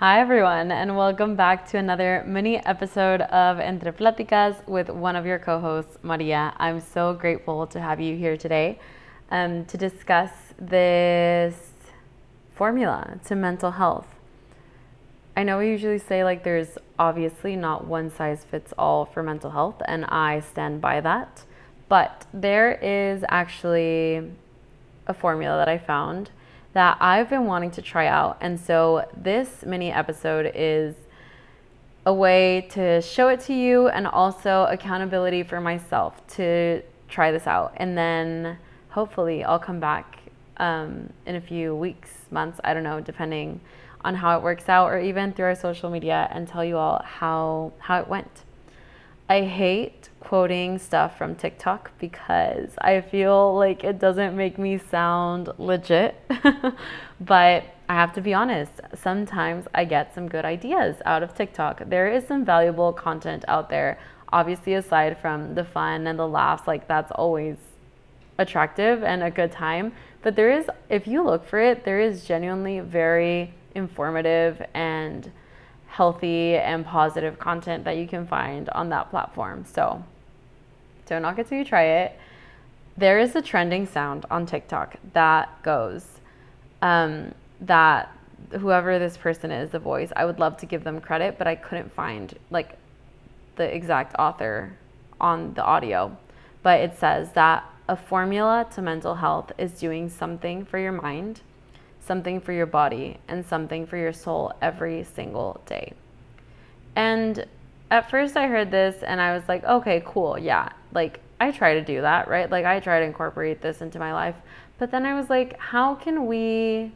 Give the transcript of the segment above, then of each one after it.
Hi, everyone, and welcome back to another mini episode of Entre Platicas with one of your co hosts, Maria. I'm so grateful to have you here today um, to discuss this formula to mental health. I know we usually say like there's obviously not one size fits all for mental health, and I stand by that. But there is actually a formula that I found that I've been wanting to try out. And so this mini episode is a way to show it to you and also accountability for myself to try this out. And then hopefully I'll come back um, in a few weeks, months, I don't know, depending on how it works out or even through our social media and tell you all how how it went. I hate quoting stuff from TikTok because I feel like it doesn't make me sound legit. but I have to be honest, sometimes I get some good ideas out of TikTok. There is some valuable content out there. Obviously, aside from the fun and the laughs, like that's always attractive and a good time. But there is, if you look for it, there is genuinely very informative and healthy and positive content that you can find on that platform. So don't knock it till you try it. There is a trending sound on TikTok that goes um, that whoever this person is, the voice, I would love to give them credit, but I couldn't find like the exact author on the audio. But it says that a formula to mental health is doing something for your mind something for your body, and something for your soul every single day. And at first I heard this and I was like, okay, cool, yeah. Like I try to do that, right? Like I try to incorporate this into my life. But then I was like, how can we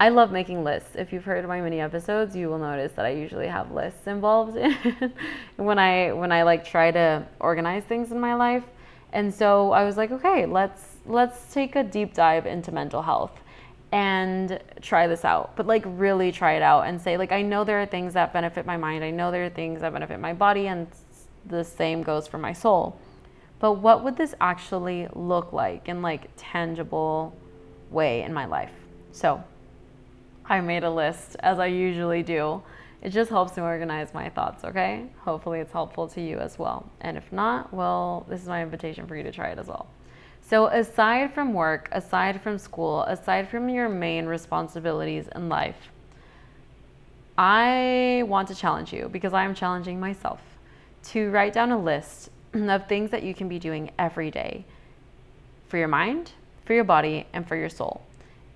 I love making lists. If you've heard my mini episodes, you will notice that I usually have lists involved in when I when I like try to organize things in my life. And so I was like, okay, let's let's take a deep dive into mental health and try this out. But like really try it out and say like i know there are things that benefit my mind. I know there are things that benefit my body and the same goes for my soul. But what would this actually look like in like tangible way in my life? So i made a list as i usually do. It just helps me organize my thoughts okay? Hopefully it's helpful to you as well. And if not well this is my invitation for you to try it as well so, aside from work, aside from school, aside from your main responsibilities in life, I want to challenge you because I'm challenging myself to write down a list of things that you can be doing every day for your mind, for your body, and for your soul.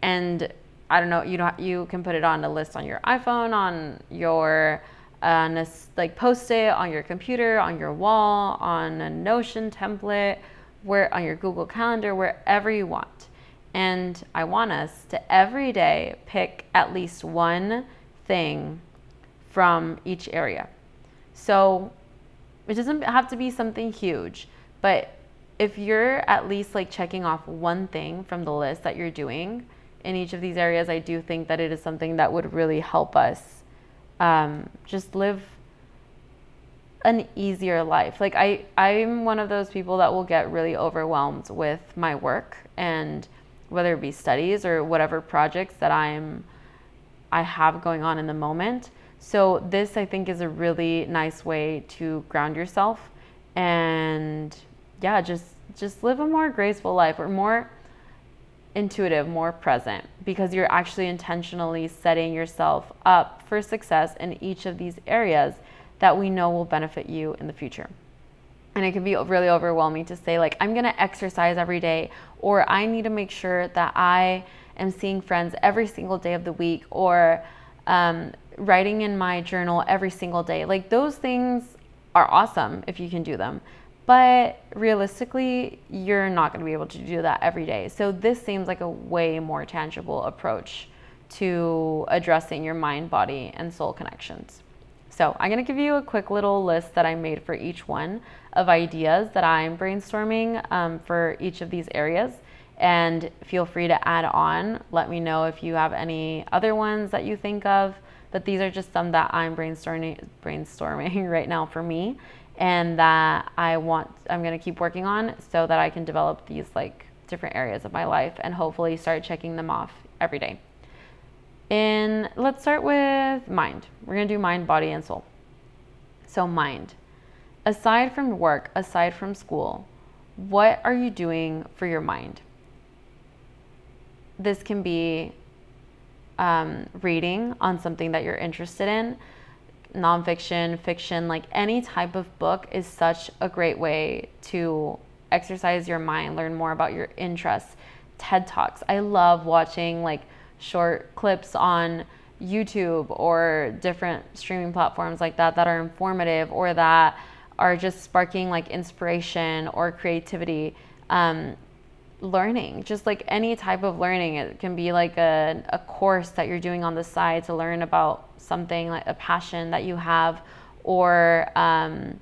And I don't know, you know, you can put it on a list on your iPhone, on your uh, like post it on your computer, on your wall, on a Notion template where on your Google Calendar, wherever you want. And I want us to every day pick at least one thing from each area. So it doesn't have to be something huge, but if you're at least like checking off one thing from the list that you're doing in each of these areas, I do think that it is something that would really help us um, just live an easier life. Like I I'm one of those people that will get really overwhelmed with my work and whether it be studies or whatever projects that I'm I have going on in the moment. So this I think is a really nice way to ground yourself and yeah, just just live a more graceful life or more intuitive, more present because you're actually intentionally setting yourself up for success in each of these areas that we know will benefit you in the future. And it can be really overwhelming to say, like, I'm gonna exercise every day, or I need to make sure that I am seeing friends every single day of the week, or um, writing in my journal every single day. Like, those things are awesome if you can do them. But realistically, you're not gonna be able to do that every day. So, this seems like a way more tangible approach to addressing your mind, body, and soul connections. So I'm gonna give you a quick little list that I made for each one of ideas that I'm brainstorming um, for each of these areas. And feel free to add on. Let me know if you have any other ones that you think of. But these are just some that I'm brainstorming brainstorming right now for me and that I want I'm to keep working on so that I can develop these like different areas of my life and hopefully start checking them off every day In let's start with mind. We're going to do mind, body and soul. So mind. Aside from work, aside from school, what are you doing for your mind? This can be um, reading on something that you're interested in, nonfiction, fiction, like any type of book is such a great way to exercise your mind, learn more about your interests. TED Talks. I love watching like short clips on YouTube or different streaming platforms like that that are informative or that are just sparking like inspiration or creativity. Um, learning, just like any type of learning. It can be like a, a course that you're doing on the side to learn about something like a passion that you have, or um,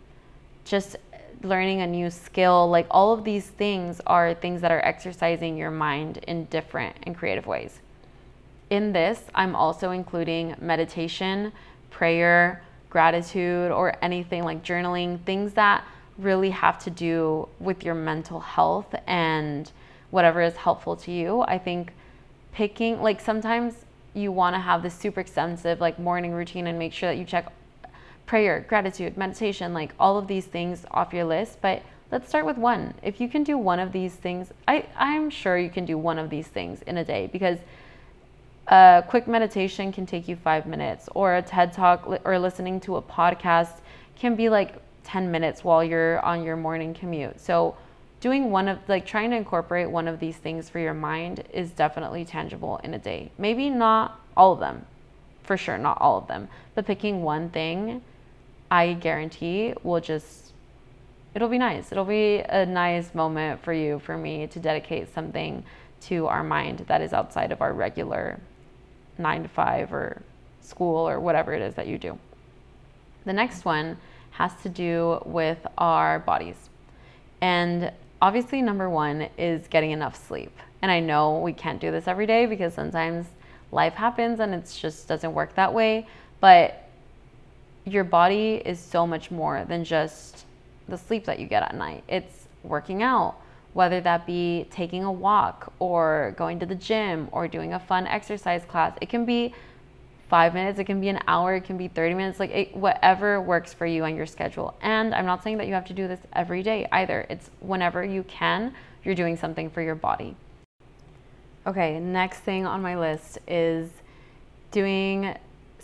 just learning a new skill. Like all of these things are things that are exercising your mind in different and creative ways. In this, I'm also including meditation, prayer, gratitude, or anything like journaling, things that really have to do with your mental health and whatever is helpful to you. I think picking, like sometimes you want to have this super extensive like morning routine and make sure that you check prayer, gratitude, meditation, like all of these things off your list. But let's start with one. If you can do one of these things, I, I'm sure you can do one of these things in a day because a quick meditation can take you five minutes, or a TED talk or listening to a podcast can be like 10 minutes while you're on your morning commute. So doing one of like trying to incorporate one of these things for your mind is definitely tangible in a day. Maybe not all of them, for sure, not all of them, but picking one thing, I guarantee will just, it'll be nice. It'll be a nice moment for you, for me to dedicate something to our mind that is outside of our regular nine to five or school or whatever it is that you do. The next one has to do with our bodies. And obviously, number one is getting enough sleep. And I know we can't do this every day because sometimes life happens and it just doesn't work that way. But your body is so much more than just the sleep that you get at night. It's working out, whether that be taking a walk or going to the gym or doing a fun exercise class. It can be five minutes, it can be an hour, it can be 30 minutes, like it, whatever works for you on your schedule. And I'm not saying that you have to do this every day either. It's whenever you can, you're doing something for your body. Okay, next thing on my list is doing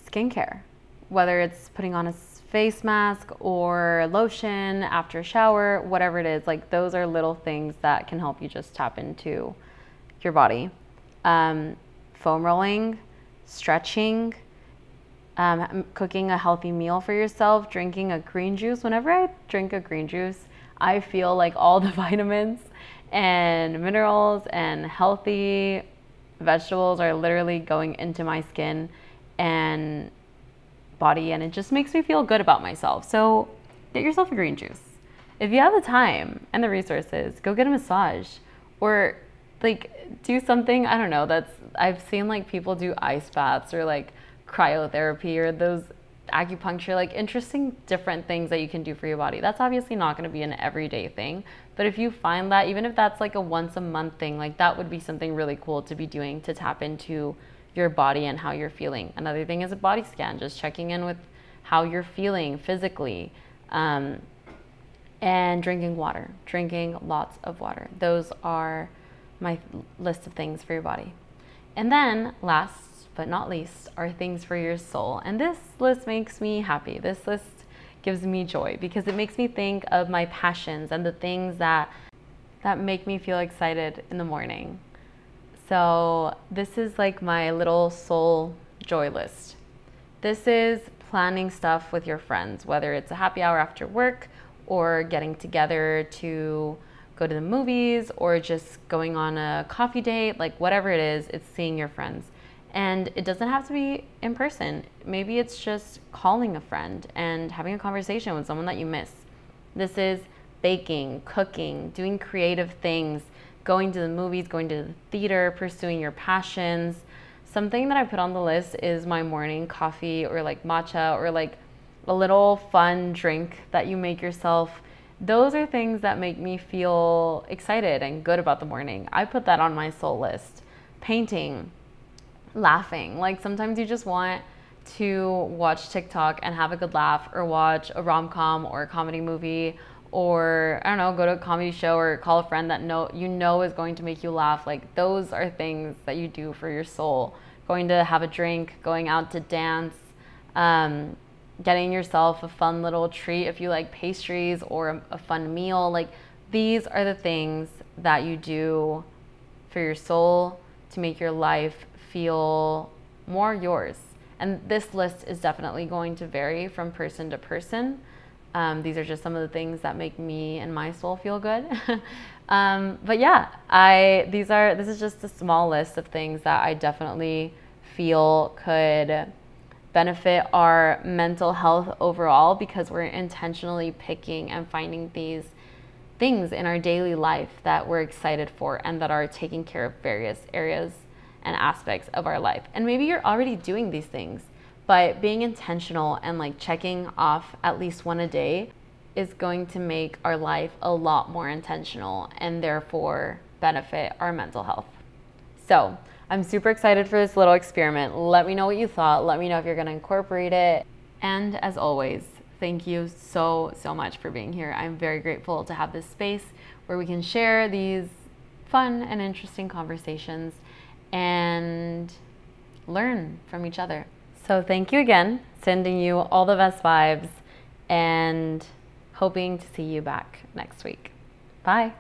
skincare, whether it's putting on a face mask or lotion after a shower, whatever it is. Like those are little things that can help you just tap into your body. Um, foam rolling, stretching, um, cooking a healthy meal for yourself, drinking a green juice. Whenever I drink a green juice, I feel like all the vitamins and minerals and healthy vegetables are literally going into my skin and body, and it just makes me feel good about myself. So, get yourself a green juice. If you have the time and the resources, go get a massage or like do something i don't know that's i've seen like people do ice baths or like cryotherapy or those acupuncture like interesting different things that you can do for your body that's obviously not going to be an everyday thing but if you find that even if that's like a once a month thing like that would be something really cool to be doing to tap into your body and how you're feeling another thing is a body scan just checking in with how you're feeling physically um, and drinking water drinking lots of water those are my list of things for your body. And then, last but not least, are things for your soul. And this list makes me happy. This list gives me joy because it makes me think of my passions and the things that that make me feel excited in the morning. So, this is like my little soul joy list. This is planning stuff with your friends, whether it's a happy hour after work or getting together to go to the movies or just going on a coffee date, like whatever it is, it's seeing your friends. And it doesn't have to be in person. Maybe it's just calling a friend and having a conversation with someone that you miss. This is baking, cooking, doing creative things, going to the movies, going to the theater, pursuing your passions. Something that I put on the list is my morning coffee or like matcha or like a little fun drink that you make yourself those are things that make me feel excited and good about the morning. I put that on my soul list. Painting, laughing. Like sometimes you just want to watch TikTok and have a good laugh or watch a rom-com or a comedy movie or I don't know, go to a comedy show or call a friend that know you know is going to make you laugh. Like those are things that you do for your soul. Going to have a drink, going out to dance, um, getting yourself a fun little treat if you like pastries or a, a fun meal. Like these are the things that you do for your soul to make your life feel more yours. And this list is definitely going to vary from person to person. Um, these are just some of the things that make me and my soul feel good. um, but yeah, I these are this is just a small list of things that I definitely feel could benefit our mental health overall because we're intentionally picking and finding these things in our daily life that we're excited for and that are taking care of various areas and aspects of our life. And maybe you're already doing these things but being intentional and like checking off at least one a day is going to make our life a lot more intentional and therefore benefit our mental health. So, I'm super excited for this little experiment. Let me know what you thought. Let me know if you're going to incorporate it. And as always, thank you so, so much for being here. I'm very grateful to have this space where we can share these fun and interesting conversations and learn from each other. So thank you again, sending you all the best vibes and hoping to see you back next week. Bye.